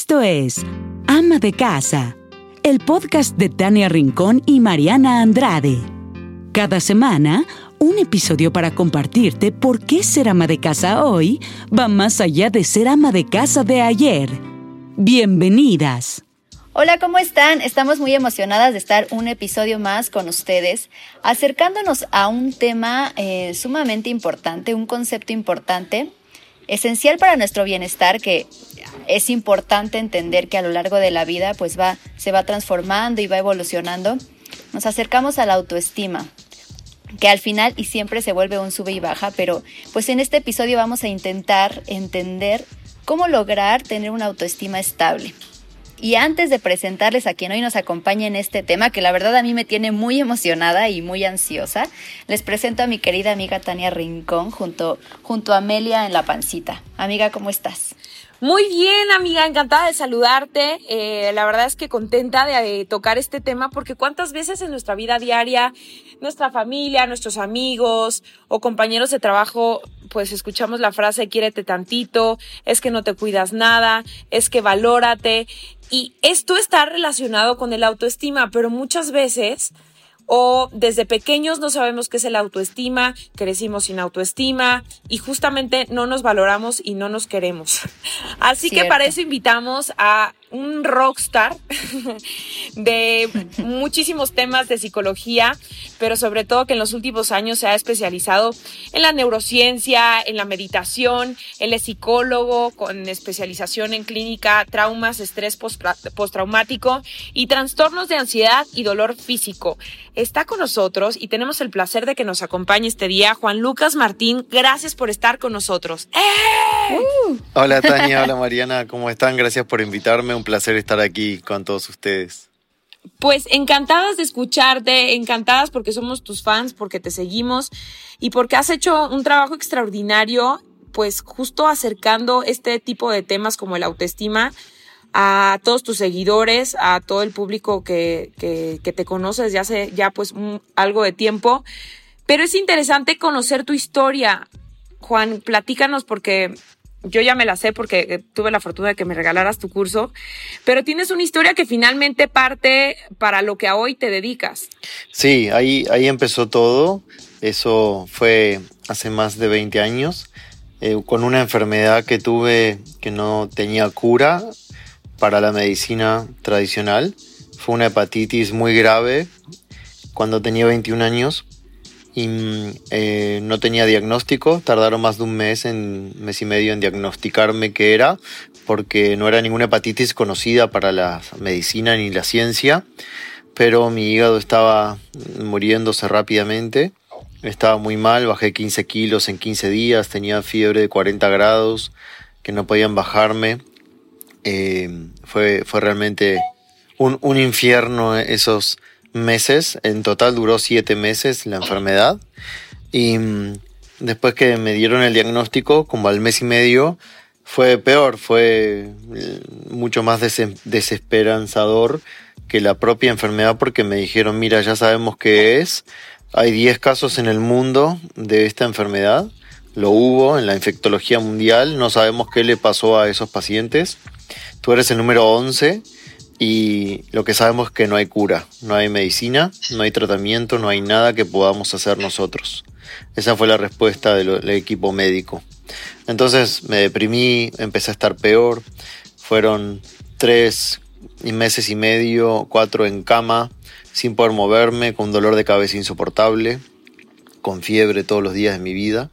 Esto es Ama de Casa, el podcast de Tania Rincón y Mariana Andrade. Cada semana, un episodio para compartirte por qué ser ama de casa hoy va más allá de ser ama de casa de ayer. Bienvenidas. Hola, ¿cómo están? Estamos muy emocionadas de estar un episodio más con ustedes, acercándonos a un tema eh, sumamente importante, un concepto importante, esencial para nuestro bienestar, que es importante entender que a lo largo de la vida pues va, se va transformando y va evolucionando. Nos acercamos a la autoestima, que al final y siempre se vuelve un sube y baja, pero pues en este episodio vamos a intentar entender cómo lograr tener una autoestima estable. Y antes de presentarles a quien hoy nos acompaña en este tema, que la verdad a mí me tiene muy emocionada y muy ansiosa, les presento a mi querida amiga Tania Rincón junto, junto a Amelia en la pancita. Amiga, ¿cómo estás? Muy bien, amiga, encantada de saludarte. Eh, la verdad es que contenta de, tocar este tema porque cuántas veces en nuestra vida diaria, nuestra familia, nuestros amigos o compañeros de trabajo, pues escuchamos la frase quiérete tantito, es que no te cuidas nada, es que valórate. Y esto está relacionado con el autoestima, pero muchas veces o desde pequeños no sabemos qué es el autoestima, crecimos sin autoestima y justamente no nos valoramos y no nos queremos. Así que para eso invitamos a un rockstar de muchísimos temas de psicología, pero sobre todo que en los últimos años se ha especializado en la neurociencia, en la meditación, él es psicólogo con especialización en clínica, traumas, estrés postraumático y trastornos de ansiedad y dolor físico. Está con nosotros y tenemos el placer de que nos acompañe este día Juan Lucas Martín. Gracias por estar con nosotros. ¡Eh! Hola Tania, hola Mariana, ¿cómo están? Gracias por invitarme un placer estar aquí con todos ustedes. Pues encantadas de escucharte, encantadas porque somos tus fans, porque te seguimos y porque has hecho un trabajo extraordinario, pues justo acercando este tipo de temas como el autoestima a todos tus seguidores, a todo el público que, que, te conoces ya hace ya pues algo de tiempo. Pero es interesante conocer tu historia. Juan, platícanos porque yo ya me la sé porque eh, tuve la fortuna de que me regalaras tu curso, pero tienes una historia que finalmente parte para lo que a hoy te dedicas. Sí, ahí, ahí empezó todo. Eso fue hace más de 20 años, eh, con una enfermedad que tuve que no tenía cura para la medicina tradicional. Fue una hepatitis muy grave cuando tenía 21 años y mm, eh, no tenía diagnóstico. Tardaron más de un mes, en mes y medio, en diagnosticarme qué era, porque no era ninguna hepatitis conocida para la medicina ni la ciencia, pero mi hígado estaba muriéndose rápidamente. Estaba muy mal, bajé 15 kilos en 15 días, tenía fiebre de 40 grados, que no podían bajarme. Eh, fue, fue realmente un, un infierno esos meses, en total duró siete meses la enfermedad. Y mm, después que me dieron el diagnóstico, como al mes y medio, fue peor, fue eh, mucho más desesperanzador que la propia enfermedad porque me dijeron, mira, ya sabemos qué es, hay 10 casos en el mundo de esta enfermedad, lo hubo en la infectología mundial, no sabemos qué le pasó a esos pacientes, tú eres el número 11 y lo que sabemos es que no hay cura, no hay medicina, no hay tratamiento, no hay nada que podamos hacer nosotros. Esa fue la respuesta del, equipo médico. Entonces me deprimí, empecé a estar peor. Fueron tres meses y medio, cuatro en cama, sin poder moverme, con dolor de cabeza insoportable, con fiebre todos los días de mi vida.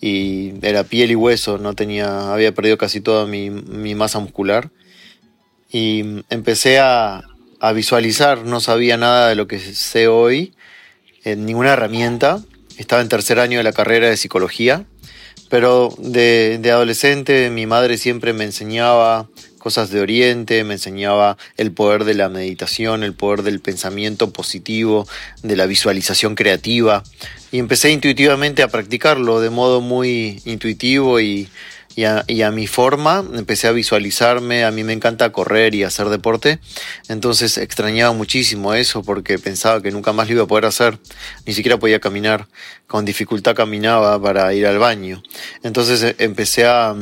Y era piel y hueso, no tenía, había perdido casi toda mi, mi masa muscular y empecé a, visualizar, no sabía nada de lo que sé hoy, en ninguna herramienta, estaba en tercer año de la carrera de psicología, pero de, de adolescente mi madre siempre me enseñaba cosas de Oriente, me enseñaba el poder de la meditación, el poder del pensamiento positivo, de la visualización creativa, y empecé intuitivamente a practicarlo de modo muy intuitivo y, y a, mi forma, empecé a visualizarme, a mí me encanta correr y hacer deporte, entonces extrañaba muchísimo eso porque pensaba que nunca más lo iba a poder hacer, ni siquiera podía caminar, con dificultad caminaba para ir al baño, entonces eh, empecé a,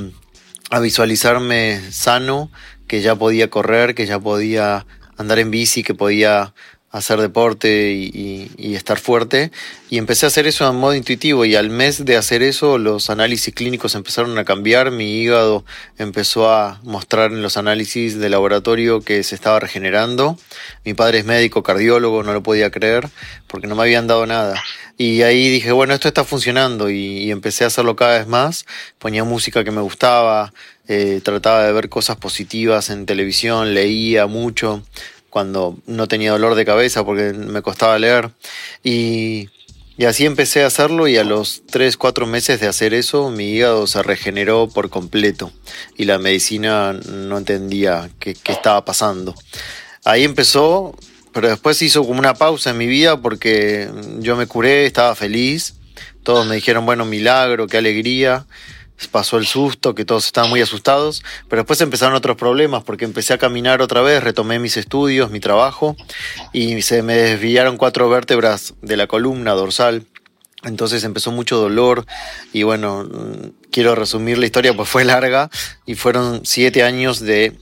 a visualizarme sano, que ya podía correr, que ya podía andar en bici, que podía hacer deporte y, estar fuerte. Y empecé a hacer eso en modo intuitivo y al mes de hacer eso los análisis clínicos empezaron a cambiar, mi hígado empezó a mostrar en los análisis de laboratorio que se estaba regenerando. Mi padre es médico, cardiólogo, no lo podía creer porque no me habían dado nada. Y ahí dije, bueno, esto está funcionando y, empecé a hacerlo cada vez más. Ponía música que me gustaba, eh, trataba de ver cosas positivas en televisión, leía mucho cuando no tenía dolor de cabeza porque me costaba leer. Y, así empecé a hacerlo y a los 3, 4 meses de hacer eso mi hígado se regeneró por completo y la medicina no entendía qué, qué estaba pasando. Ahí empezó, pero después hizo como una pausa en mi vida porque yo me curé, estaba feliz, todos me dijeron, bueno, milagro, qué alegría pasó el susto, que todos estaban muy asustados, pero después empezaron otros problemas porque empecé a caminar otra vez, retomé mis estudios, mi trabajo y se me desviaron cuatro vértebras de la columna dorsal. Entonces empezó mucho dolor y bueno, quiero resumir la historia pues fue larga y fueron siete años de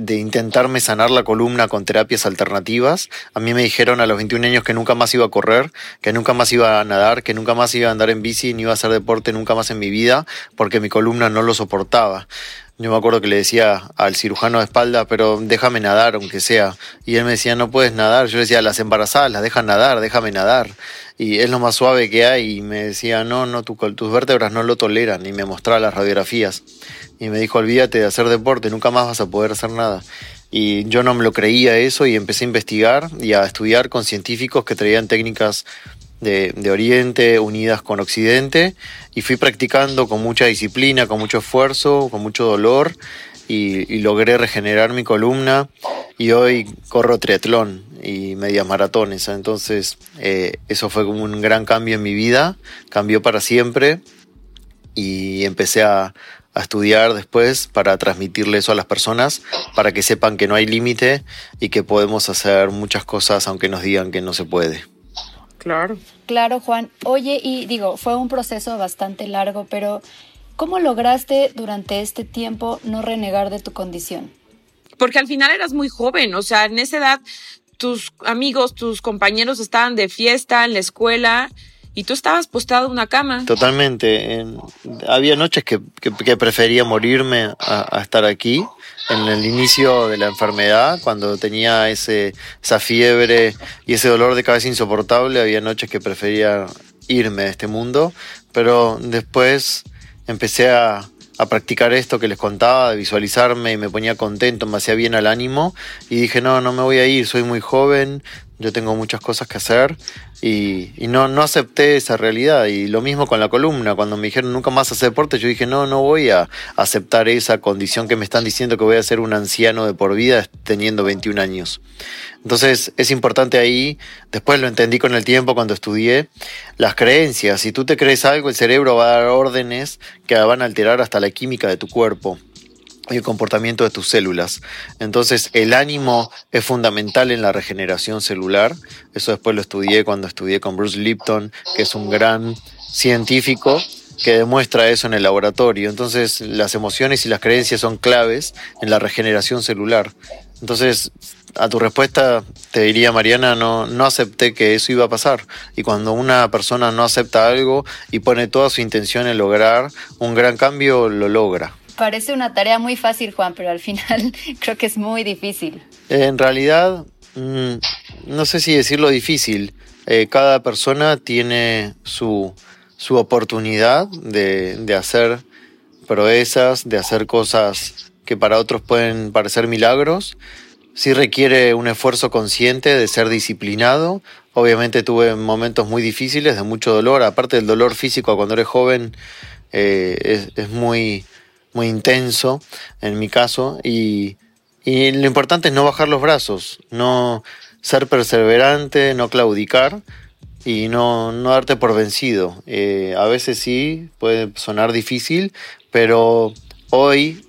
de intentarme sanar la columna con terapias alternativas. A mí me dijeron a los 21 años que nunca más iba a correr, que nunca más iba a nadar, que nunca más iba a andar en bici, ni iba a hacer deporte nunca más en mi vida, porque mi columna no lo soportaba. Yo me acuerdo que le decía al cirujano de espalda, pero déjame nadar, aunque sea. Y él me decía, no puedes nadar. Yo decía, las embarazadas las dejan nadar, déjame nadar. Y es lo más suave que hay. Y me decía, no, no, tus vértebras no lo toleran. Y me mostraba las radiografías y me dijo, olvídate de hacer deporte, nunca más vas a poder hacer nada. Y yo no me lo creía eso y empecé a investigar y a estudiar con científicos que traían técnicas de, Oriente unidas con Occidente y fui practicando con mucha disciplina, con mucho esfuerzo, con mucho dolor y, logré regenerar mi columna y hoy corro triatlón y medias maratones. Entonces eh, eso fue como un gran cambio en mi vida, cambió para siempre y empecé a, a estudiar después para transmitirle eso a las personas, para que sepan que no hay límite y que podemos hacer muchas cosas aunque nos digan que no se puede. Claro. Claro, Juan. Oye, y digo, fue un proceso bastante largo, pero ¿cómo lograste durante este tiempo no renegar de tu condición? Porque al final eras muy joven, o sea, en esa edad tus amigos, tus compañeros estaban de fiesta en la escuela y tú estabas postado en una cama. Totalmente. había noches que, prefería morirme a, estar aquí. En el inicio de la enfermedad, cuando tenía ese, esa fiebre y ese dolor de cabeza insoportable, había noches que prefería irme de este mundo. Pero después empecé a, a practicar esto que les contaba, de visualizarme y me ponía contento, me hacía bien al ánimo y dije, no, no me voy a ir, soy muy joven, yo tengo muchas cosas que hacer y, no, no acepté esa realidad. Y lo mismo con la columna, cuando me dijeron nunca más hacer deporte, yo dije, no, no voy a aceptar esa condición que me están diciendo que voy a ser un anciano de por vida teniendo 21 años. Entonces es importante ahí, después lo entendí con el tiempo cuando estudié, las creencias. Si tú te crees algo, el cerebro va a dar órdenes que van a alterar hasta la química de tu cuerpo y el comportamiento de tus células. Entonces el ánimo es fundamental en la regeneración celular. Eso después lo estudié cuando estudié con Bruce Lipton, que es un gran científico que demuestra eso en el laboratorio. Entonces las emociones y las creencias son claves en la regeneración celular. Entonces, a tu respuesta te diría, Mariana, no, no acepté que eso iba a pasar. Y cuando una persona no acepta algo y pone toda su intención en lograr un gran cambio, lo logra. Parece una tarea muy fácil, Juan, pero al final creo que es muy difícil. En realidad, mm, no sé si decirlo difícil. Eh, cada persona tiene su, su oportunidad de, de hacer proezas, de hacer cosas que para otros pueden parecer milagros. Sí requiere un esfuerzo consciente de ser disciplinado. Obviamente tuve momentos muy difíciles, de mucho dolor. Aparte del dolor físico cuando eres joven, eh, es, es, muy, muy intenso en mi caso y, y lo importante es no bajar los brazos, no ser perseverante, no claudicar y no, no darte por vencido. Eh, a veces sí puede sonar difícil, pero hoy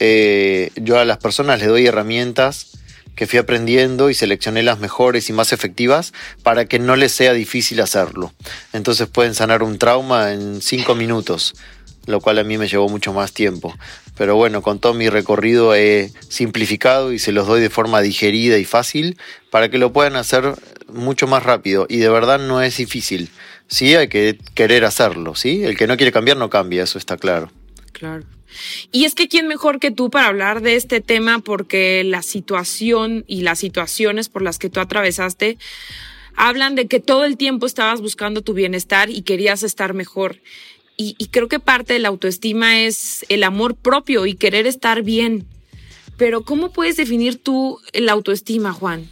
eh, yo a las personas les doy herramientas que fui aprendiendo y seleccioné las mejores y más efectivas para que no les sea difícil hacerlo. Entonces pueden sanar un trauma en cinco minutos lo cual a mí me llevó mucho más tiempo. pero bueno, con todo mi recorrido he simplificado y se los doy de forma digerida y fácil para que lo puedan hacer mucho más rápido. Y de verdad no es difícil. Sí, hay que querer hacerlo, ¿sí? El que no quiere cambiar no cambia, eso está claro. Claro. Y es que quién mejor que tú para hablar de este tema porque la situación y las situaciones por las que tú atravesaste hablan de que todo el tiempo estabas buscando tu bienestar y querías estar mejor. Y, creo que parte de la autoestima es el amor propio y querer estar bien. Pero ¿cómo puedes definir tú la autoestima, Juan?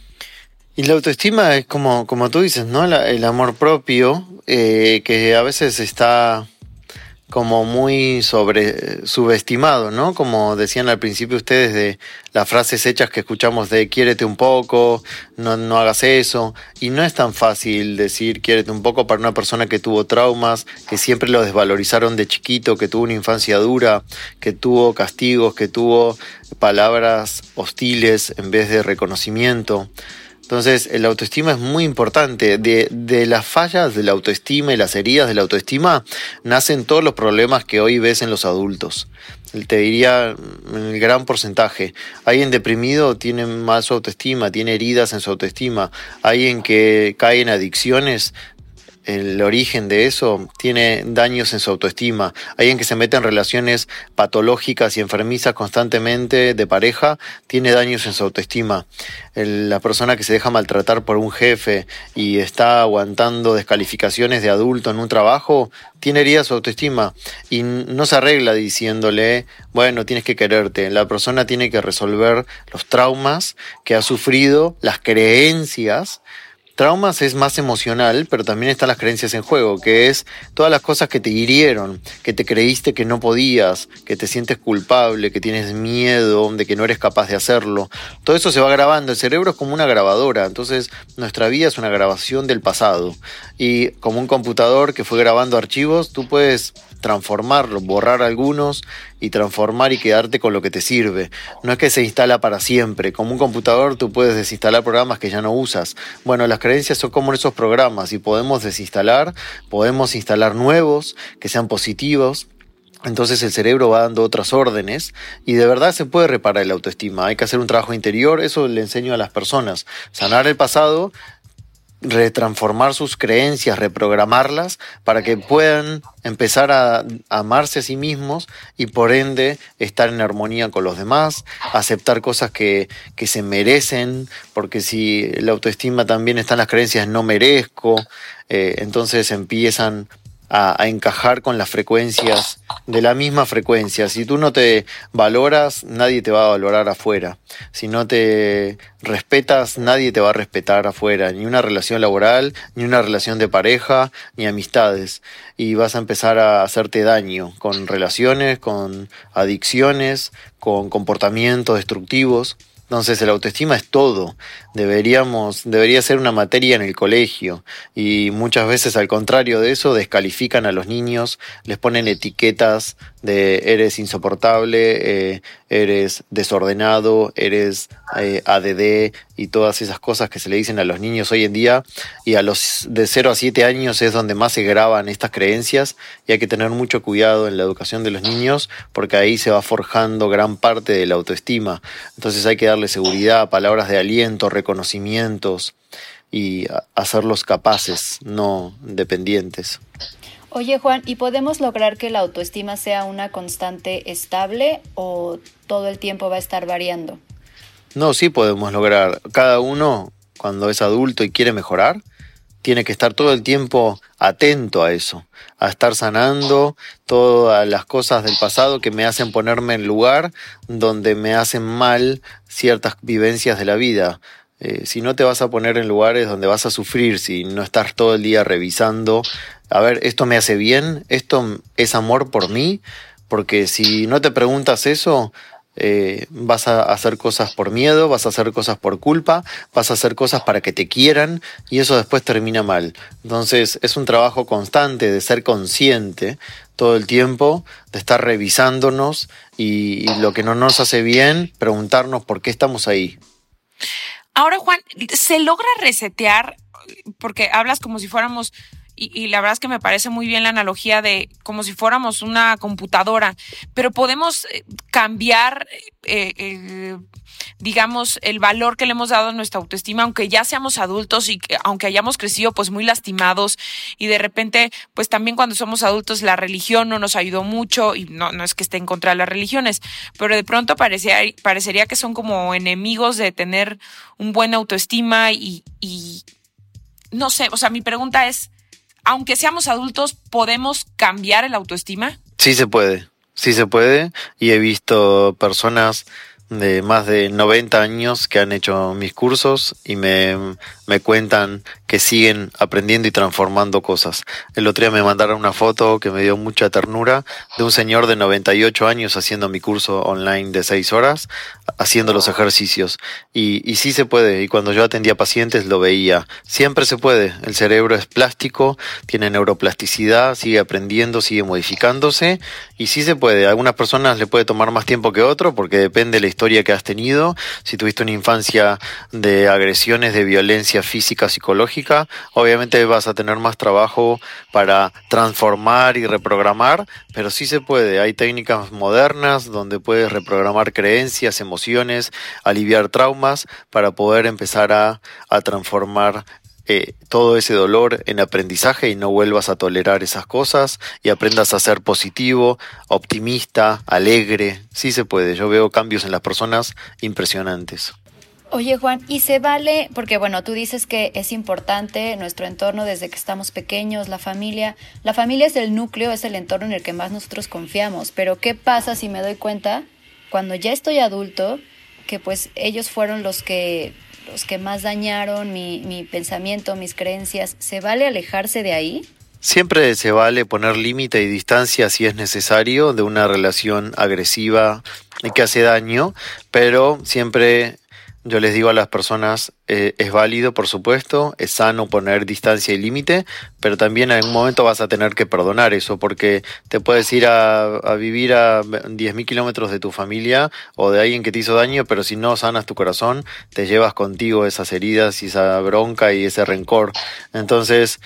Y la autoestima es como, como tú dices, ¿no? el amor propio, eh, que a veces está como muy sobre subestimado, ¿no? Como decían al principio ustedes de las frases hechas que escuchamos de quiérete un poco, no, no hagas eso. Y no es tan fácil decir quiérete un poco para una persona que tuvo traumas, que siempre lo desvalorizaron de chiquito, que tuvo una infancia dura, que tuvo castigos, que tuvo palabras hostiles en vez de reconocimiento. Entonces, la autoestima es muy importante. De, de, las fallas de la autoestima y las heridas de la autoestima nacen todos los problemas que hoy ves en los adultos. Te diría en el gran porcentaje. Alguien deprimido tiene mal su autoestima, tiene heridas en su autoestima. Alguien que cae en adicciones el origen de eso tiene daños en su autoestima. Alguien que se mete en relaciones patológicas y enfermizas constantemente de pareja tiene daños en su autoestima. la persona que se deja maltratar por un jefe y está aguantando descalificaciones de adulto en un trabajo tiene herida su autoestima y no se arregla diciéndole, bueno, tienes que quererte. La persona tiene que resolver los traumas que ha sufrido, las creencias Traumas es más emocional, pero también están las creencias en juego, que es todas las cosas que te hirieron, que te creíste que no podías, que te sientes culpable, que tienes miedo, de que no eres capaz de hacerlo. Todo eso se va grabando. El cerebro es como una grabadora, entonces nuestra vida es una grabación del pasado. Y como un computador que fue grabando archivos, tú puedes transformarlo, borrar algunos y transformar y quedarte con lo que te sirve. No es que se instala para siempre. Como un computador tú puedes desinstalar programas que ya no usas. Bueno, las creencias son como esos programas y podemos desinstalar, podemos instalar nuevos que sean positivos. Entonces el cerebro va dando otras órdenes y de verdad se puede reparar la autoestima. Hay que hacer un trabajo interior, eso le enseño a las personas. Sanar el pasado retransformar sus creencias, reprogramarlas para que puedan empezar a amarse a sí mismos y por ende estar en armonía con los demás, aceptar cosas que, que se merecen, porque si la autoestima también está en las creencias no merezco, eh, entonces empiezan a, encajar con las frecuencias de la misma frecuencia. Si tú no te valoras, nadie te va a valorar afuera. Si no te respetas, nadie te va a respetar afuera. Ni una relación laboral, ni una relación de pareja, ni amistades. Y vas a empezar a hacerte daño con relaciones, con adicciones, con comportamientos destructivos. Entonces el autoestima es todo. Deberíamos, debería ser una materia en el colegio. Y muchas veces al contrario de eso, descalifican a los niños, les ponen etiquetas de eres insoportable, eh, eres desordenado, eres eh, ADD y todas esas cosas que se le dicen a los niños hoy en día. Y a los de 0 a 7 años es donde más se graban estas creencias y hay que tener mucho cuidado en la educación de los niños porque ahí se va forjando gran parte de la autoestima. Entonces hay que darle seguridad, palabras de aliento, reconocimientos y hacerlos capaces, no dependientes. Oye Juan, ¿y podemos lograr que la autoestima sea una constante estable o todo el tiempo va a estar variando? No, sí podemos lograr. Cada uno, cuando es adulto y quiere mejorar, tiene que estar todo el tiempo atento a eso, a estar sanando todas las cosas del pasado que me hacen ponerme en lugar donde me hacen mal ciertas vivencias de la vida. Eh, si no te vas a poner en lugares donde vas a sufrir, si no estás todo el día revisando a ver, esto me hace bien, esto es amor por mí, porque si no te preguntas eso, eh, vas a hacer cosas por miedo, vas a hacer cosas por culpa, vas a hacer cosas para que te quieran y eso después termina mal. Entonces es un trabajo constante de ser consciente todo el tiempo, de estar revisándonos y, y lo que no nos hace bien, preguntarnos por qué estamos ahí. Ahora, Juan, ¿se logra resetear? Porque hablas como si fuéramos y, la verdad es que me parece muy bien la analogía de como si fuéramos una computadora, pero podemos eh, cambiar, eh, eh, digamos, el valor que le hemos dado a nuestra autoestima, aunque ya seamos adultos y aunque hayamos crecido pues muy lastimados y de repente, pues también cuando somos adultos la religión no nos ayudó mucho y no, no es que esté en contra de las religiones, pero de pronto parecía, parecería que son como enemigos de tener un buen autoestima y, y no sé, o sea, mi pregunta es, aunque seamos adultos, ¿podemos cambiar el autoestima? Sí se puede, sí se puede. Y he visto personas de más de 90 años que han hecho mis cursos y me, me cuentan que siguen aprendiendo y transformando cosas. El otro día me mandaron una foto que me dio mucha ternura de un señor de 98 años haciendo mi curso online de 6 horas, haciendo los ejercicios. Y, y sí se puede, y cuando yo atendía pacientes lo veía. Siempre se puede, el cerebro es plástico, tiene neuroplasticidad, sigue aprendiendo, sigue modificándose, y sí se puede. A algunas personas le puede tomar más tiempo que otro porque depende de la historia que has tenido. Si tuviste una infancia de agresiones, de violencia física, psicológica, obviamente vas a tener más trabajo para transformar y reprogramar, pero sí se puede. Hay técnicas modernas donde puedes reprogramar creencias, emociones, aliviar traumas para poder empezar a, transformar eh, todo ese dolor en aprendizaje y no vuelvas a tolerar esas cosas y aprendas a ser positivo, optimista, alegre. Sí se puede. Yo veo cambios en las personas impresionantes. Oye Juan, y se vale, porque bueno, tú dices que es importante nuestro entorno desde que estamos pequeños, la familia. La familia es el núcleo, es el entorno en el que más nosotros confiamos, pero ¿qué pasa si me doy cuenta cuando ya estoy adulto que pues ellos fueron los que, los que más dañaron mi, mi pensamiento, mis creencias? ¿Se vale alejarse de ahí? Siempre se vale poner límite y distancia si es necesario de una relación agresiva y que hace daño, pero siempre yo les digo a las personas, eh, es válido, por supuesto, es sano poner distancia y límite, pero también en algún momento vas a tener que perdonar eso, porque te puedes ir a, vivir a 10.000 kilómetros de tu familia o de alguien que te hizo daño, pero si no sanas tu corazón, te llevas contigo esas heridas y esa bronca y ese rencor. Entonces,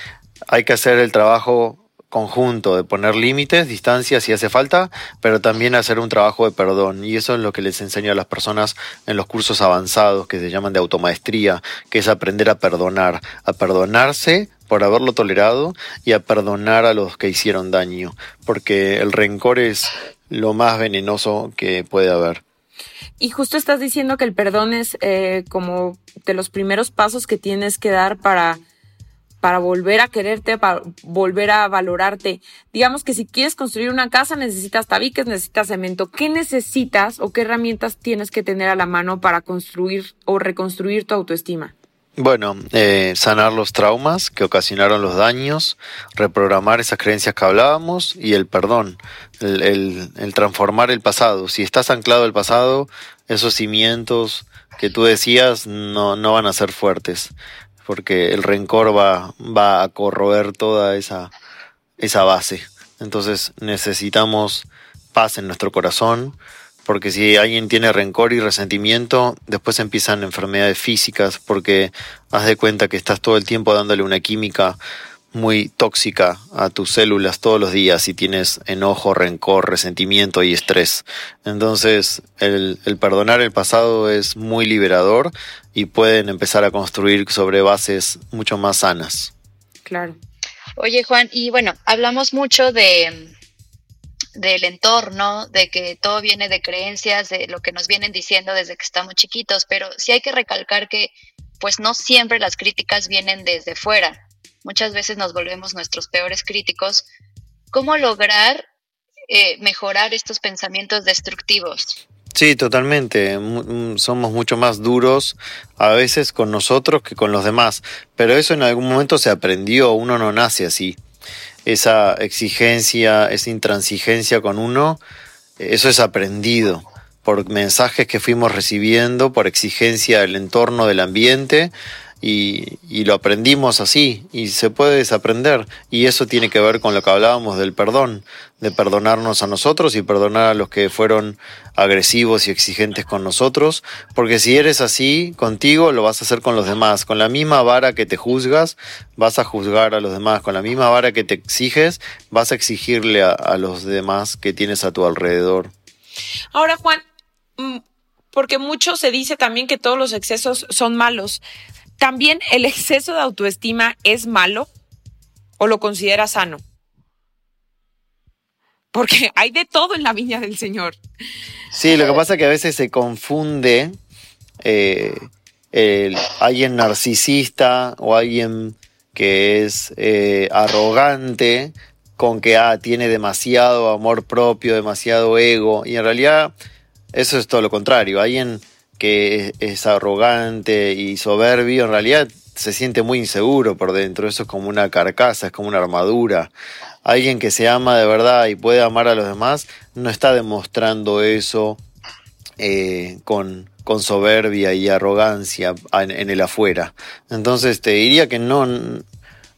hay que hacer el trabajo conjunto de poner límites, distancias si hace falta, pero también hacer un trabajo de perdón. Y eso es lo que les enseño a las personas en los cursos avanzados que se llaman de automaestría, que es aprender a perdonar, a perdonarse por haberlo tolerado y a perdonar a los que hicieron daño, porque el rencor es lo más venenoso que puede haber. Y justo estás diciendo que el perdón es eh, como de los primeros pasos que tienes que dar para para volver a quererte, para volver a valorarte. Digamos que si quieres construir una casa necesitas tabiques, necesitas cemento. ¿Qué necesitas o qué herramientas tienes que tener a la mano para construir o reconstruir tu autoestima? Bueno, eh, sanar los traumas que ocasionaron los daños, reprogramar esas creencias que hablábamos y el perdón, el, transformar el pasado. Si estás anclado al pasado, esos cimientos que tú decías no, no van a ser fuertes porque el rencor va, va a corroer toda esa, esa base. Entonces necesitamos paz en nuestro corazón, porque si alguien tiene rencor y resentimiento, después empiezan enfermedades físicas, porque haz de cuenta que estás todo el tiempo dándole una química muy tóxica a tus células todos los días si tienes enojo, rencor, resentimiento y estrés. Entonces, el, el, perdonar el pasado es muy liberador y pueden empezar a construir sobre bases mucho más sanas. Claro. Oye, Juan, y bueno, hablamos mucho de del entorno, de que todo viene de creencias, de lo que nos vienen diciendo desde que estamos chiquitos, pero sí hay que recalcar que pues no siempre las críticas vienen desde fuera muchas veces nos volvemos nuestros peores críticos, ¿cómo lograr eh, mejorar estos pensamientos destructivos? Sí, totalmente. Somos mucho más duros a veces con nosotros que con los demás, pero eso en algún momento se aprendió, uno no nace así. Esa exigencia, esa intransigencia con uno, eso es aprendido por mensajes que fuimos recibiendo, por exigencia del entorno, del ambiente, y, lo aprendimos así y se puede desaprender y eso tiene que ver con lo que hablábamos del perdón, de perdonarnos a nosotros y perdonar a los que fueron agresivos y exigentes con nosotros, porque si eres así contigo lo vas a hacer con los demás, con la misma vara que te juzgas vas a juzgar a los demás, con la misma vara que te exiges vas a exigirle a, a los demás que tienes a tu alrededor. Ahora Juan, mm, porque mucho se dice también que todos los excesos son malos. ¿También el exceso de autoestima es malo o lo consideras sano? Porque hay de todo en la viña del Señor. Sí, lo que pasa es que a veces se confunde eh, el, alguien narcisista o alguien que es eh, arrogante con que ah, tiene demasiado amor propio, demasiado ego, y en realidad eso es todo lo contrario. Alguien que es, arrogante y soberbio, en realidad se siente muy inseguro por dentro. Eso es como una carcasa, es como una armadura. Alguien que se ama de verdad y puede amar a los demás no está demostrando eso eh, con, con soberbia y arrogancia en, el afuera. Entonces te diría que no,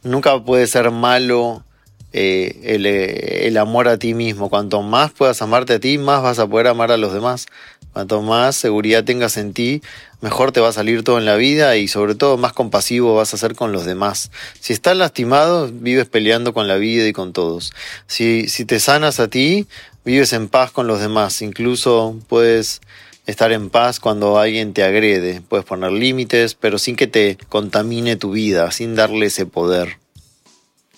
nunca puede ser malo eh, el, el, amor a ti mismo. Cuanto más puedas amarte a ti, más vas a poder amar a los demás. Cuanto más seguridad tengas en ti, mejor te va a salir todo en la vida y sobre todo más compasivo vas a ser con los demás. Si estás lastimado, vives peleando con la vida y con todos. Si, si te sanas a ti, vives en paz con los demás. Incluso puedes estar en paz cuando alguien te agrede. Puedes poner límites, pero sin que te contamine tu vida, sin darle ese poder.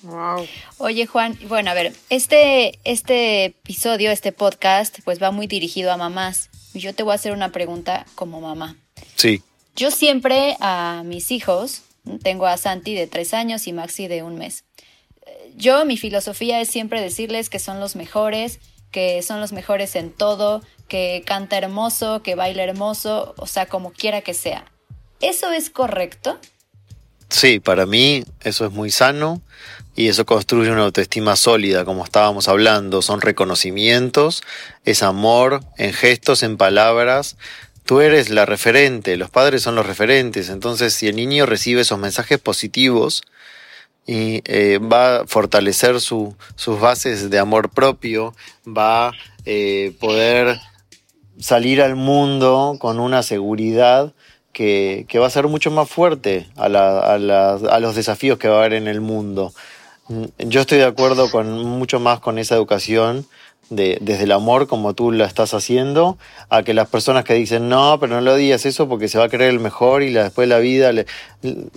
Wow. Oye Juan, bueno, a ver, este, este episodio, este podcast, pues va muy dirigido a mamás yo te voy a hacer una pregunta como mamá. Sí. Yo siempre a mis hijos, tengo a Santi de tres años y Maxi de un mes. Yo, mi filosofía es siempre decirles que son los mejores, que son los mejores en todo, que canta hermoso, que baila hermoso, o sea, como quiera que sea. ¿Eso es correcto? Sí, para mí eso es muy sano y eso construye una autoestima sólida, como estábamos hablando. Son reconocimientos, es amor en gestos, en palabras. Tú eres la referente, los padres son los referentes. Entonces, si el niño recibe esos mensajes positivos, y eh, va a fortalecer su, sus bases de amor propio, va a eh, poder salir al mundo con una seguridad que, que, va a ser mucho más fuerte a, a los desafíos que va a haber en el mundo. Mm, yo estoy de acuerdo con mucho más con esa educación de, desde el amor como tú la estás haciendo, a que las personas que dicen no, pero no lo digas eso porque se va a creer el mejor y después la vida, le,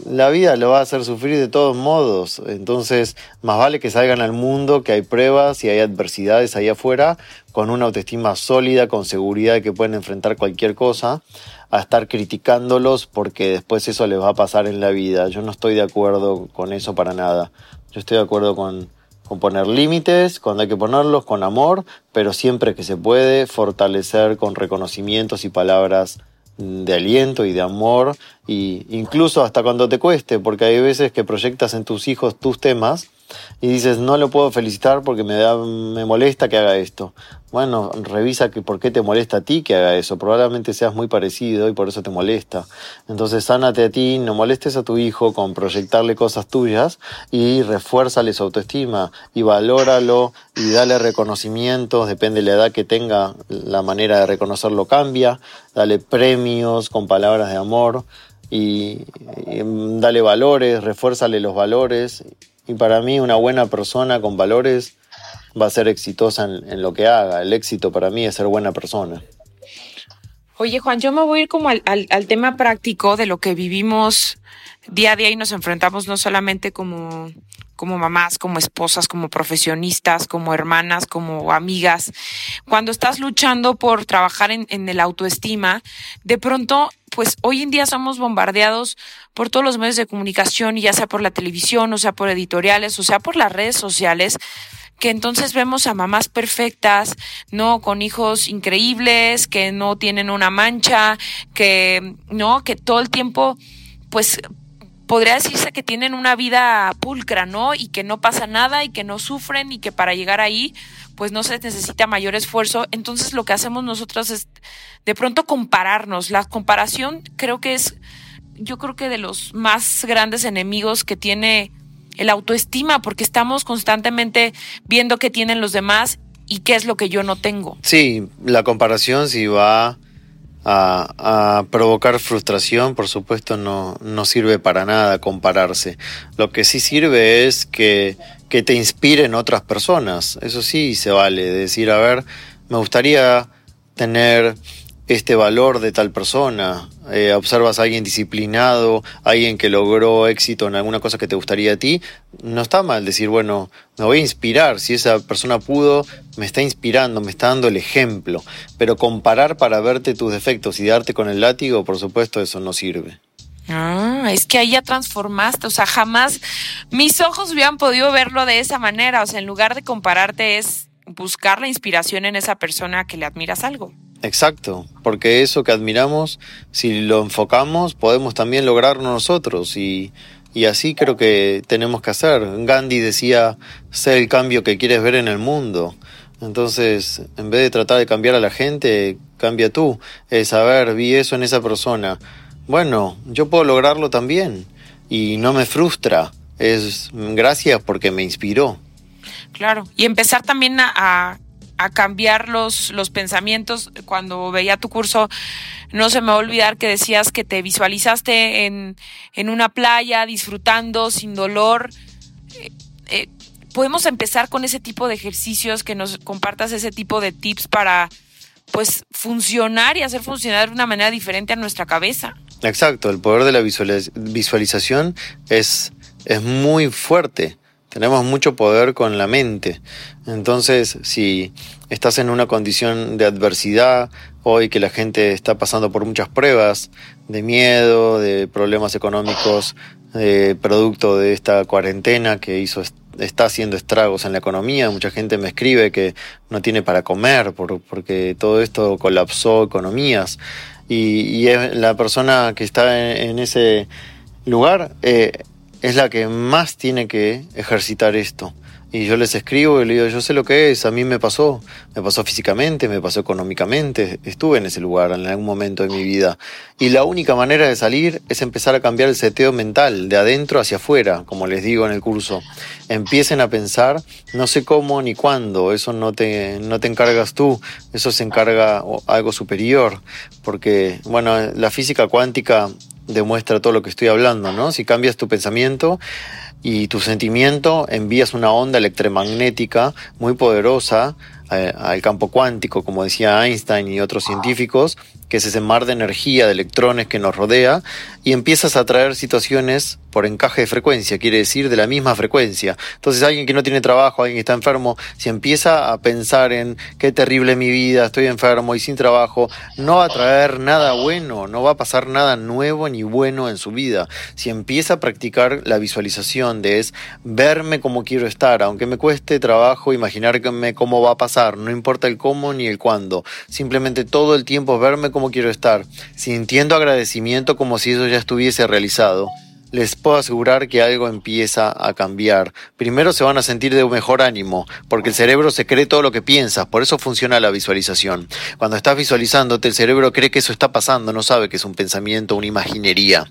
la vida lo va a hacer sufrir de todos modos. Entonces, más vale que salgan al mundo, que hay pruebas y hay adversidades ahí afuera, con una autoestima sólida, con seguridad de que pueden enfrentar cualquier cosa, a estar criticándolos porque después eso les va a pasar en la vida. Yo no estoy de acuerdo con eso para nada. Yo estoy de acuerdo con, con poner límites, cuando hay que ponerlos, con amor, pero siempre que se puede fortalecer con reconocimientos y palabras de aliento y de amor, y incluso hasta cuando te cueste, porque hay veces que proyectas en tus hijos tus temas y dices, no lo puedo felicitar porque me, da, me molesta que haga esto. Bueno, revisa que por qué te molesta a ti que haga eso. Probablemente seas muy parecido y por eso te molesta. Entonces, sánate a ti, no molestes a tu hijo con proyectarle cosas tuyas y refuérzale su autoestima y valóralo y dale reconocimientos, depende de la edad que tenga, la manera de reconocerlo cambia. Dale premios con palabras de amor y, y dale valores, refuérzale los valores y para mí una buena persona con valores va a ser exitosa en, lo que haga. El éxito para mí es ser buena persona. Oye, Juan, yo me voy a ir como al, al, tema práctico de lo que vivimos día a día y nos enfrentamos no solamente como, como mamás, como esposas, como profesionistas, como hermanas, como amigas. Cuando estás luchando por trabajar en, el autoestima, de pronto pues hoy en día somos bombardeados por todos los medios de comunicación, ya sea por la televisión, o sea por editoriales, o sea por las redes sociales, que entonces vemos a mamás perfectas, no con hijos increíbles, que no tienen una mancha, que no, que todo el tiempo pues podría decirse que tienen una vida pulcra, ¿no? Y que no pasa nada y que no sufren y que para llegar ahí pues no se necesita mayor esfuerzo. Entonces lo que hacemos nosotros es de pronto compararnos. La comparación creo que es yo creo que de los más grandes enemigos que tiene el autoestima, porque estamos constantemente viendo qué tienen los demás y qué es lo que yo no tengo. Sí, la comparación si va a, provocar frustración, por supuesto no, no sirve para nada compararse. Lo que sí sirve es que, que te inspiren otras personas. Eso sí se vale, decir, a ver, me gustaría tener este valor de tal persona, eh, observas a alguien disciplinado, alguien que logró éxito en alguna cosa que te gustaría a ti, no está mal decir, bueno, me voy a inspirar, si esa persona pudo, me está inspirando, me está dando el ejemplo, pero comparar para verte tus defectos y darte con el látigo, por supuesto, eso no sirve. Ah, es que ahí ya transformaste, o sea, jamás mis ojos hubieran podido verlo de esa manera, o sea, en lugar de compararte es buscar la inspiración en esa persona que le admiras algo. Exacto, porque eso que admiramos, si lo enfocamos, podemos también lograrlo nosotros y, y así creo que tenemos que hacer. Gandhi decía, sé el cambio que quieres ver en el mundo. Entonces, en vez de tratar de cambiar a la gente, cambia tú. Es, a ver, vi eso en esa persona. Bueno, yo puedo lograrlo también. Y no me frustra. Es gracias porque me inspiró. Claro. Y empezar también a a cambiar los, los pensamientos. Cuando veía tu curso, no se me va a olvidar que decías que te visualizaste en, en una playa, disfrutando, sin dolor. Eh, eh, podemos empezar con ese tipo de ejercicios, que nos compartas ese tipo de tips para pues funcionar y hacer funcionar de una manera diferente a nuestra cabeza. Exacto, el poder de la visualización es, es muy fuerte. Tenemos mucho poder con la mente. Entonces, si estás en una condición de adversidad, hoy que la gente está pasando por muchas pruebas, de miedo, de problemas económicos, producto de esta cuarentena que hizo está haciendo estragos en la economía. Mucha gente me escribe que no tiene para comer porque todo esto colapsó economías. Y, la persona que está en, ese lugar eh, es la que más tiene que ejercitar esto. Y yo les escribo y le digo, yo sé lo que es, a mí me pasó, me pasó físicamente, me pasó económicamente, estuve en ese lugar en algún momento de mi vida. Y la única manera de salir es empezar a cambiar el seteo mental, de adentro hacia afuera, como les digo en el curso. Empiecen a pensar, no sé cómo ni cuándo, eso no te, no te encargas tú, eso se encarga algo superior, porque, bueno, la física cuántica demuestra todo lo que estoy hablando, ¿no? Si cambias tu pensamiento y tu sentimiento, envías una onda electromagnética muy poderosa eh, al campo cuántico, como decía Einstein y otros científicos, que es ese mar de energía, de electrones que nos rodea, y empiezas a traer situaciones por encaje de frecuencia, quiere decir de la misma frecuencia. Entonces alguien que no tiene trabajo, alguien que está enfermo, si empieza a pensar en qué terrible mi vida, estoy enfermo y sin trabajo, no va a traer nada bueno, no va a pasar nada nuevo ni bueno en su vida. Si empieza a practicar la visualización de es verme como quiero estar, aunque me cueste trabajo imaginarme cómo va a pasar, no importa el cómo ni el cuándo, simplemente todo el tiempo verme como quiero estar, sintiendo agradecimiento como si eso ya estuviese realizado les puedo asegurar que algo empieza a cambiar. Primero se van a sentir de un mejor ánimo, porque el cerebro se cree todo lo que piensas, por eso funciona la visualización. Cuando estás visualizándote, el cerebro cree que eso está pasando, no sabe que es un pensamiento, una imaginería.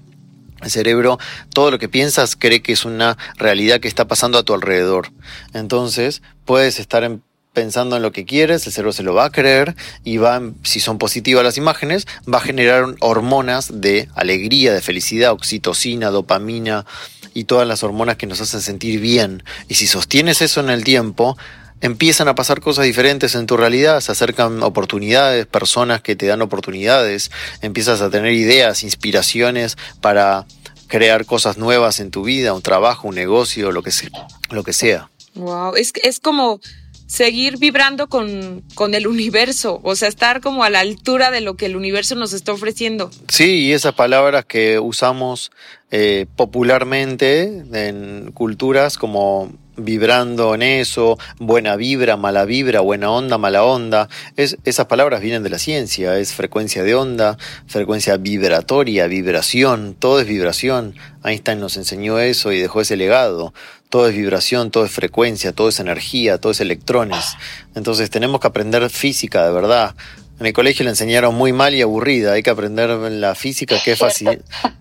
El cerebro, todo lo que piensas, cree que es una realidad que está pasando a tu alrededor. Entonces, puedes estar en pensando en lo que quieres, el cerebro se lo va a creer y va, si son positivas las imágenes, va a generar hormonas de alegría, de felicidad, oxitocina, dopamina y todas las hormonas que nos hacen sentir bien. Y si sostienes eso en el tiempo, empiezan a pasar cosas diferentes en tu realidad, se acercan oportunidades, personas que te dan oportunidades, empiezas a tener ideas, inspiraciones para crear cosas nuevas en tu vida, un trabajo, un negocio, lo que sea. Lo que sea. Wow, es, es como seguir vibrando con, con, el universo, o sea, estar como a la altura de lo que el universo nos está ofreciendo. Sí, y esas palabras que usamos eh, popularmente en culturas como vibrando en eso, buena vibra, mala vibra, buena onda, mala onda. Es, esas palabras vienen de la ciencia, es frecuencia de onda, frecuencia vibratoria, vibración, todo es vibración. Einstein nos enseñó eso y dejó ese legado. Todo es vibración, todo es frecuencia, todo es energía, todo es electrones. Entonces tenemos que aprender física de verdad En el colegio le enseñaron muy mal y aburrida. Hay que aprender la física, que es,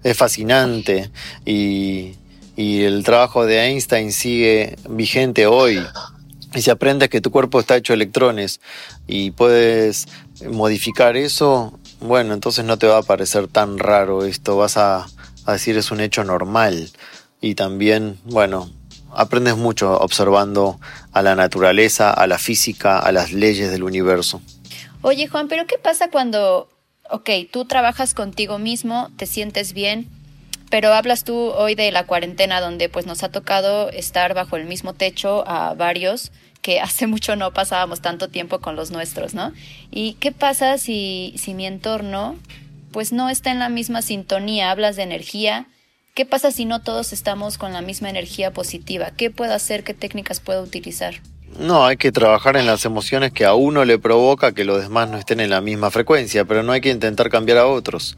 es fascinante. Y, y el trabajo de Einstein sigue vigente hoy. Y si aprendes que tu cuerpo está hecho de electrones y puedes modificar eso, bueno, entonces no te va a parecer tan raro esto. Vas a, a decir es un hecho normal. Y también, bueno, aprendes mucho observando a la naturaleza, a la física, a las leyes del universo. Oye Juan, pero ¿qué pasa cuando, ok, tú trabajas contigo mismo, te sientes bien, pero hablas tú hoy de la cuarentena donde pues nos ha tocado estar bajo el mismo techo a varios que hace mucho no pasábamos tanto tiempo con los nuestros, ¿no? ¿Y qué pasa si, si mi entorno pues no está en la misma sintonía? Hablas de energía, ¿Qué pasa si no todos estamos con la misma energía positiva? ¿Qué puedo hacer? ¿Qué técnicas puedo utilizar? No, hay que trabajar en las emociones que a uno le provoca que los demás no estén en la misma frecuencia, pero no hay que intentar cambiar a otros.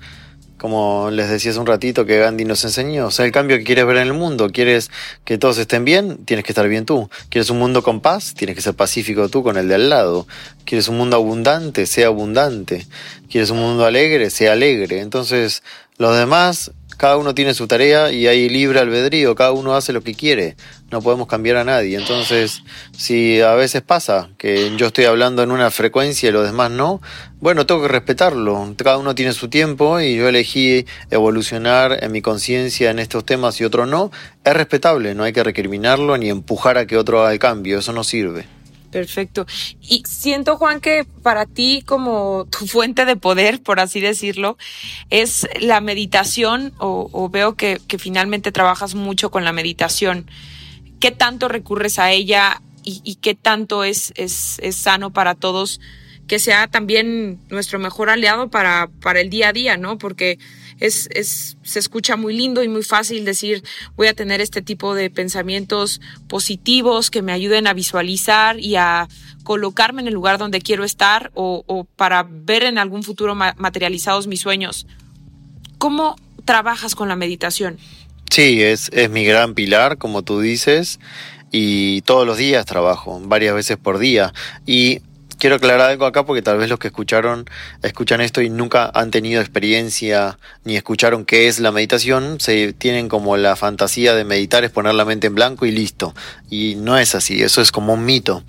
Como les decía hace un ratito que Gandhi nos enseñó, o sea, el cambio que quieres ver en el mundo, quieres que todos estén bien, tienes que estar bien tú. ¿Quieres un mundo con paz? Tienes que ser pacífico tú con el de al lado. ¿Quieres un mundo abundante? Sea abundante. ¿Quieres un mundo alegre? Sea alegre. Entonces, los demás cada uno tiene su tarea y hay libre albedrío, cada uno hace lo que quiere, no podemos cambiar a nadie. Entonces, si a veces pasa que yo estoy hablando en una frecuencia y los demás no, bueno, tengo que respetarlo, cada uno tiene su tiempo y yo elegí evolucionar en mi conciencia en estos temas y otro no, es respetable, no hay que recriminarlo ni empujar a que otro haga el cambio, eso no sirve. Perfecto. Y siento, Juan, que para ti como tu fuente de poder, por así decirlo, es la meditación o, veo que, finalmente trabajas mucho con la meditación. ¿Qué tanto recurres a ella y, qué tanto es, es, es, sano para todos que sea también nuestro mejor aliado para, para el día a día, ¿no? Porque es, es, se escucha muy lindo y muy fácil decir voy a tener este tipo de pensamientos positivos que me ayuden a visualizar y a colocarme en el lugar donde quiero estar o, o para ver en algún futuro materializados mis sueños. ¿Cómo trabajas con la meditación? Sí, es, es mi gran pilar, como tú dices, y todos los días trabajo, varias veces por día. Y quiero aclarar algo acá porque tal vez los que escucharon, escuchan esto y nunca han tenido experiencia ni escucharon qué es la meditación, se tienen como la fantasía de meditar es poner la mente en blanco y listo. Y no es así, eso es como un mito.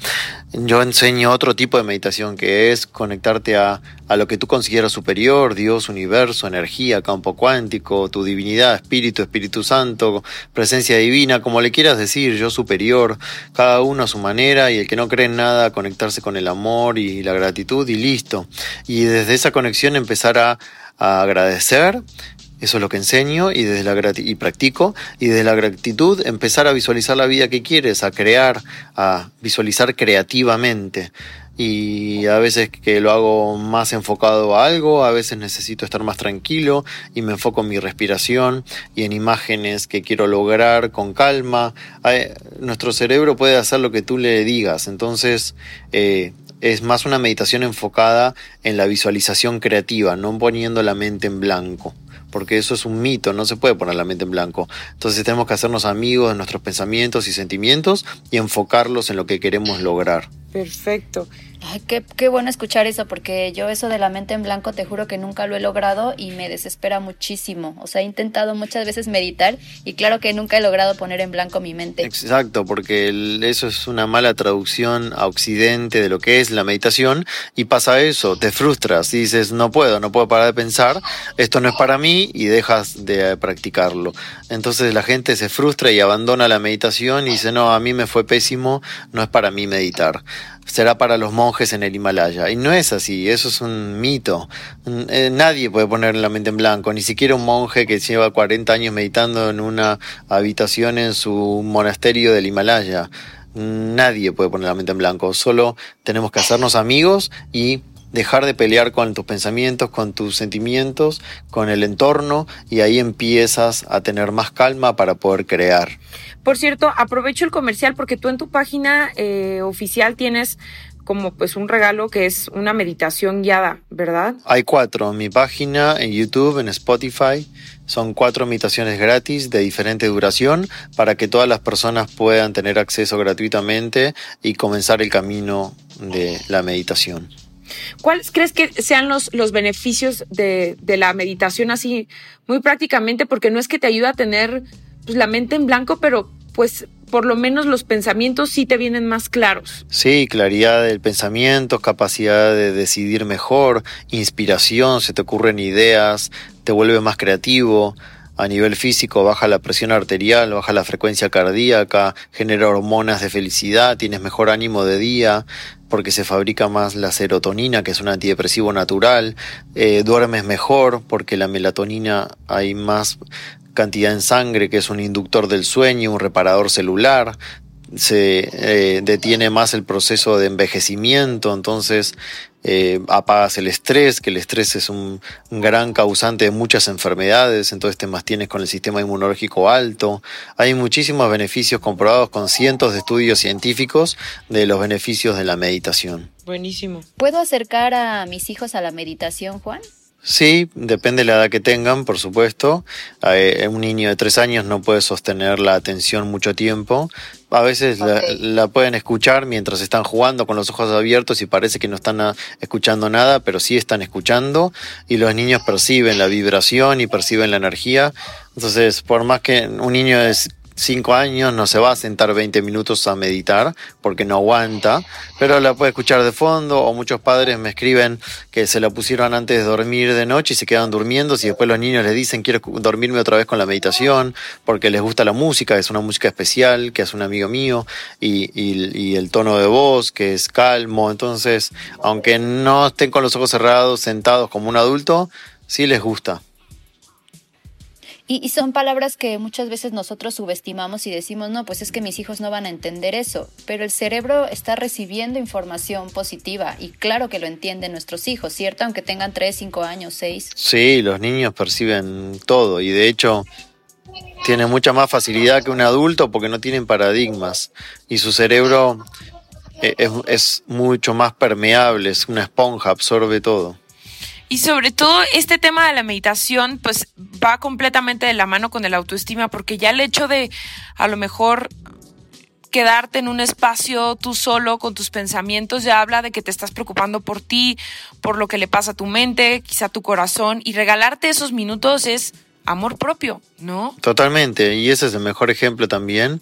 Yo enseño otro tipo de meditación que es conectarte a, a lo que tú consideras superior, Dios, universo, energía, campo cuántico, tu divinidad, espíritu, Espíritu Santo, presencia divina, como le quieras decir, yo superior, cada uno a su manera y el que no cree en nada, conectarse con el amor y la gratitud y listo. Y desde esa conexión empezar a, a agradecer eso es lo que enseño y, desde la y practico. Y desde la gratitud empezar a visualizar la vida que quieres, a crear, a visualizar creativamente. Y a veces que lo hago más enfocado a algo, a veces necesito estar más tranquilo y me enfoco en mi respiración y en imágenes que quiero lograr con calma. Nuestro cerebro puede hacer lo que tú le digas, entonces eh, es más una meditación enfocada en la visualización creativa, no poniendo la mente en blanco porque eso es un mito, no se puede poner la mente en blanco. Entonces tenemos que hacernos amigos de nuestros pensamientos y sentimientos y enfocarlos en lo que queremos lograr. Perfecto. Ay, qué, qué, bueno escuchar eso, porque yo eso de la mente en blanco te juro que nunca lo he logrado y me desespera muchísimo. O sea, he intentado muchas veces meditar y claro que nunca he logrado poner en blanco mi mente. Exacto, porque eso es una mala traducción a occidente de lo que es la meditación y pasa eso, te frustras y dices, no puedo, no puedo parar de pensar, esto no es para mí y dejas de practicarlo. Entonces la gente se frustra y abandona la meditación y dice, no, a mí me fue pésimo, no es para mí meditar será para los monjes en el Himalaya. Y no es así, eso es un mito. Eh, nadie puede poner la mente en blanco, ni siquiera un monje que lleva 40 años meditando en una habitación en su monasterio del Himalaya. Nadie puede poner la mente en blanco, solo tenemos que hacernos amigos y dejar de pelear con tus pensamientos, con tus sentimientos, con el entorno y ahí empiezas a tener más calma para poder crear. Por cierto, aprovecho el comercial porque tú en tu página eh, oficial tienes como pues un regalo que es una meditación guiada, ¿verdad? Hay cuatro, en mi página, en YouTube, en Spotify, son cuatro meditaciones gratis de diferente duración para que todas las personas puedan tener acceso gratuitamente y comenzar el camino de la meditación. ¿Cuáles crees que sean los, los beneficios de, de, la meditación así, muy prácticamente? Porque no es que te ayude a tener pues, la mente en blanco, pero pues por lo menos los pensamientos sí te vienen más claros. Sí, claridad del pensamiento, capacidad de decidir mejor, inspiración, se te ocurren ideas, te vuelve más creativo. A nivel físico baja la presión arterial, baja la frecuencia cardíaca, genera hormonas de felicidad, tienes mejor ánimo de día, porque se fabrica más la serotonina, que es un antidepresivo natural, eh, duermes mejor porque la melatonina hay más cantidad en sangre, que es un inductor del sueño, un reparador celular, se eh, detiene más el proceso de envejecimiento, entonces eh, apagas el estrés, que el estrés es un, gran causante de muchas enfermedades, entonces te mantienes con el sistema inmunológico alto. Hay muchísimos beneficios comprobados con cientos de estudios científicos de los beneficios de la meditación. Buenísimo. ¿Puedo acercar a mis hijos a la meditación, Juan? Sí, depende de la edad que tengan, por supuesto. Eh, eh, un niño de tres años no puede sostener la atención mucho tiempo. A veces la, la, pueden escuchar mientras están jugando con los ojos abiertos y parece que no están ah, escuchando nada, pero sí están escuchando y los niños perciben la vibración y perciben la energía. Entonces, por más que un niño de 5 años no se va a sentar 20 minutos a meditar porque no aguanta, pero la puede escuchar de fondo o muchos padres me escriben que se la pusieron antes de dormir de noche y se quedan durmiendo y después los niños les dicen quiero dormirme otra vez con la meditación porque les gusta la música, es una música especial que hace un amigo mío y, y, y el tono de voz que es calmo, entonces aunque no estén con los ojos cerrados, sentados como un adulto, sí les gusta. Y, son palabras que muchas veces nosotros subestimamos y decimos, no, pues es que mis hijos no van a entender eso, pero el cerebro está recibiendo información positiva y claro que lo entienden nuestros hijos, ¿cierto? Aunque tengan 3, 5 años, 6. Sí, los niños perciben todo y de hecho tienen mucha más facilidad que un adulto porque no tienen paradigmas y su cerebro eh, es mucho más permeable, es una esponja, absorbe todo. Y sobre todo este tema de la meditación, pues va completamente de la mano con el autoestima, porque ya el hecho de a lo mejor quedarte en un espacio tú solo con tus pensamientos ya habla de que te estás preocupando por ti, por lo que le pasa a tu mente, quizá a tu corazón, y regalarte esos minutos es amor propio, ¿no? Totalmente, y ese es el mejor ejemplo también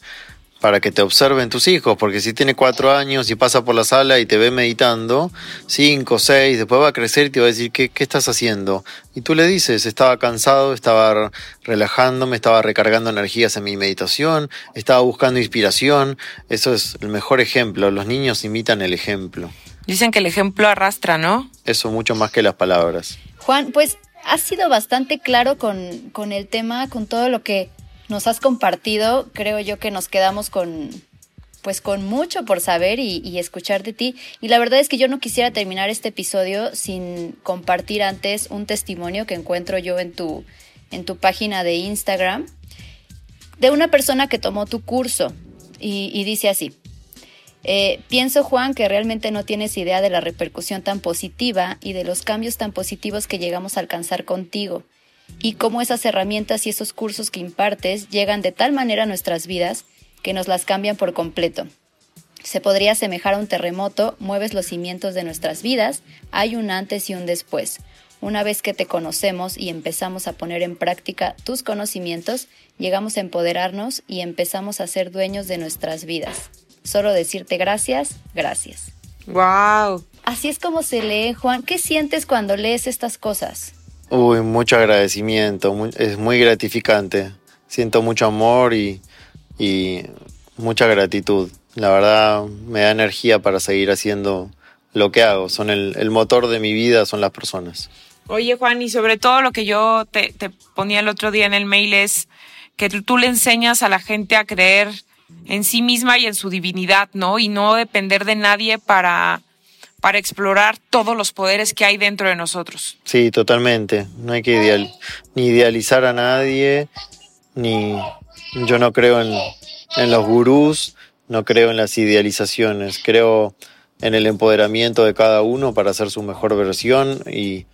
para que te observen tus hijos, porque si tiene cuatro años y pasa por la sala y te ve meditando, cinco, seis, después va a crecer y te va a decir, ¿qué, qué estás haciendo? Y tú le dices, estaba cansado, estaba relajándome, estaba recargando energías en mi meditación, estaba buscando inspiración. Eso es el mejor ejemplo, los niños imitan el ejemplo. Dicen que el ejemplo arrastra, ¿no? Eso mucho más que las palabras. Juan, pues has sido bastante claro con, con el tema, con todo lo que nos has compartido. Creo yo que nos quedamos con pues con mucho por saber y, escuchar de ti. Y la verdad es que yo no quisiera terminar este episodio sin compartir antes un testimonio que encuentro yo en tu, en tu página de Instagram de una persona que tomó tu curso y, dice así. Eh, pienso, Juan, que realmente no tienes idea de la repercusión tan positiva y de los cambios tan positivos que llegamos a alcanzar contigo y cómo esas herramientas y esos cursos que impartes llegan de tal manera a nuestras vidas que nos las cambian por completo. Se podría asemejar a un terremoto, mueves los cimientos de nuestras vidas, hay un antes y un después. Una vez que te conocemos y empezamos a poner en práctica tus conocimientos, llegamos a empoderarnos y empezamos a ser dueños de nuestras vidas. Solo decirte gracias, gracias. Wow. Así es como se lee, Juan. ¿Qué sientes cuando lees estas cosas? Uy, mucho agradecimiento, es muy gratificante. Siento mucho amor y, mucha gratitud. La verdad me da energía para seguir haciendo lo que hago. Son el, motor de mi vida, son las personas. Oye, Juan, y sobre todo lo que yo te, te ponía el otro día en el mail es que tú le enseñas a la gente a creer en sí misma y en su divinidad, ¿no? Y no depender de nadie para para explorar todos los poderes que hay dentro de nosotros. Sí, totalmente. No hay que ni idealizar a nadie, ni yo no creo en, en los gurús, no creo en las idealizaciones, creo en el empoderamiento de cada uno para hacer su mejor versión y,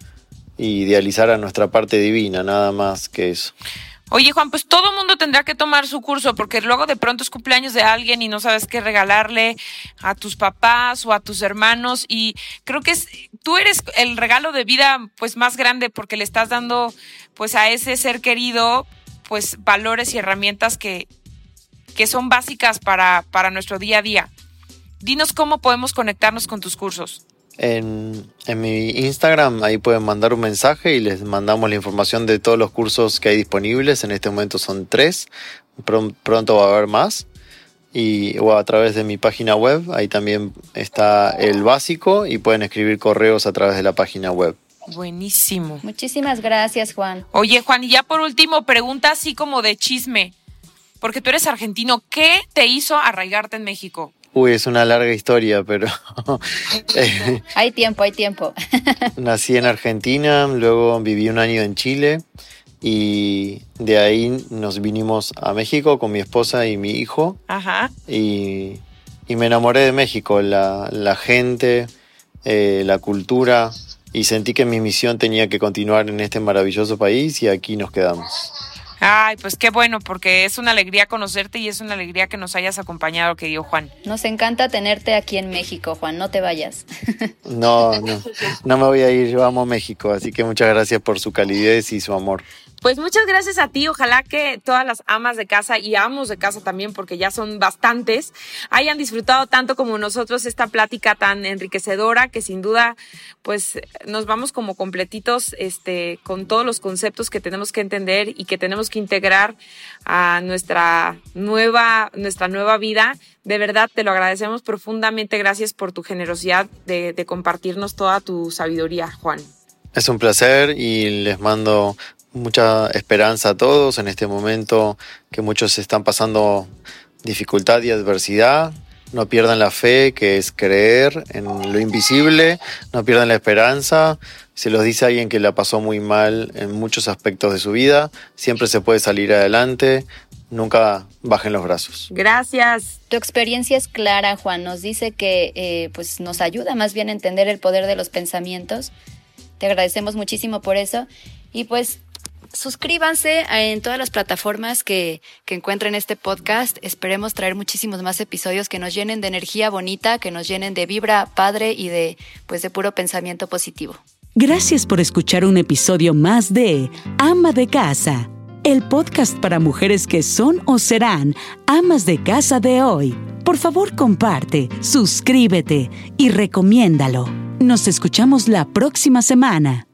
y idealizar a nuestra parte divina, nada más que eso. Oye, Juan, pues todo mundo tendrá que tomar su curso porque luego de pronto es cumpleaños de alguien y no sabes qué regalarle a tus papás o a tus hermanos y creo que es, tú eres el regalo de vida pues más grande porque le estás dando pues a ese ser querido pues valores y herramientas que, que son básicas para, para nuestro día a día. Dinos cómo podemos conectarnos con tus cursos. En, mi Instagram, ahí pueden mandar un mensaje y les mandamos la información de todos los cursos que hay disponibles. En este momento son tres, pronto va a haber más. Y o a través de mi página web, ahí también está el básico y pueden escribir correos a través de la página web. Buenísimo. Muchísimas gracias, Juan. Oye, Juan, y ya por último, pregunta así como de chisme, porque tú eres argentino, ¿qué te hizo arraigarte en México? Uy, es una larga historia, pero... hay tiempo, hay tiempo. nací en Argentina, luego viví un año en Chile y de ahí nos vinimos a México con mi esposa y mi hijo. Ajá. Y, me enamoré de México, la, gente, eh, la cultura, y sentí que mi misión tenía que continuar en este maravilloso país y aquí nos quedamos. Ay, pues qué bueno, porque es una alegría conocerte y es una alegría que nos hayas acompañado, que dio Juan. Nos encanta tenerte aquí en México, Juan, no te vayas. No, no, no me voy a ir, yo amo México, así que muchas gracias por su calidez y su amor. Pues muchas gracias a ti. Ojalá que todas las amas de casa y amos de casa también, porque ya son bastantes, hayan disfrutado tanto como nosotros esta plática tan enriquecedora que sin duda, pues nos vamos como completitos, este, con todos los conceptos que tenemos que entender y que tenemos que integrar a nuestra nueva, nuestra nueva vida. De verdad, te lo agradecemos profundamente. Gracias por tu generosidad de, de compartirnos toda tu sabiduría, Juan. Es un placer y les mando mucha esperanza a todos en este momento que muchos están pasando dificultad y adversidad. No pierdan la fe, que es creer en lo invisible, no pierdan la esperanza. Se los dice alguien que la pasó muy mal en muchos aspectos de su vida. Siempre se puede salir adelante. Nunca bajen los brazos. Gracias. Tu experiencia es clara, Juan. Nos dice que eh, pues nos ayuda más bien a entender el poder de los pensamientos. Te agradecemos muchísimo por eso. Y pues suscríbanse en todas las plataformas que, que encuentren este podcast. Esperemos traer muchísimos más episodios que nos llenen de energía bonita, que nos llenen de vibra padre y de, pues, de puro pensamiento positivo. Gracias por escuchar un episodio más de Ama de Casa, el podcast para mujeres que son o serán amas de casa de hoy. Por favor, comparte, suscríbete y recomiéndalo. Nos escuchamos la próxima semana.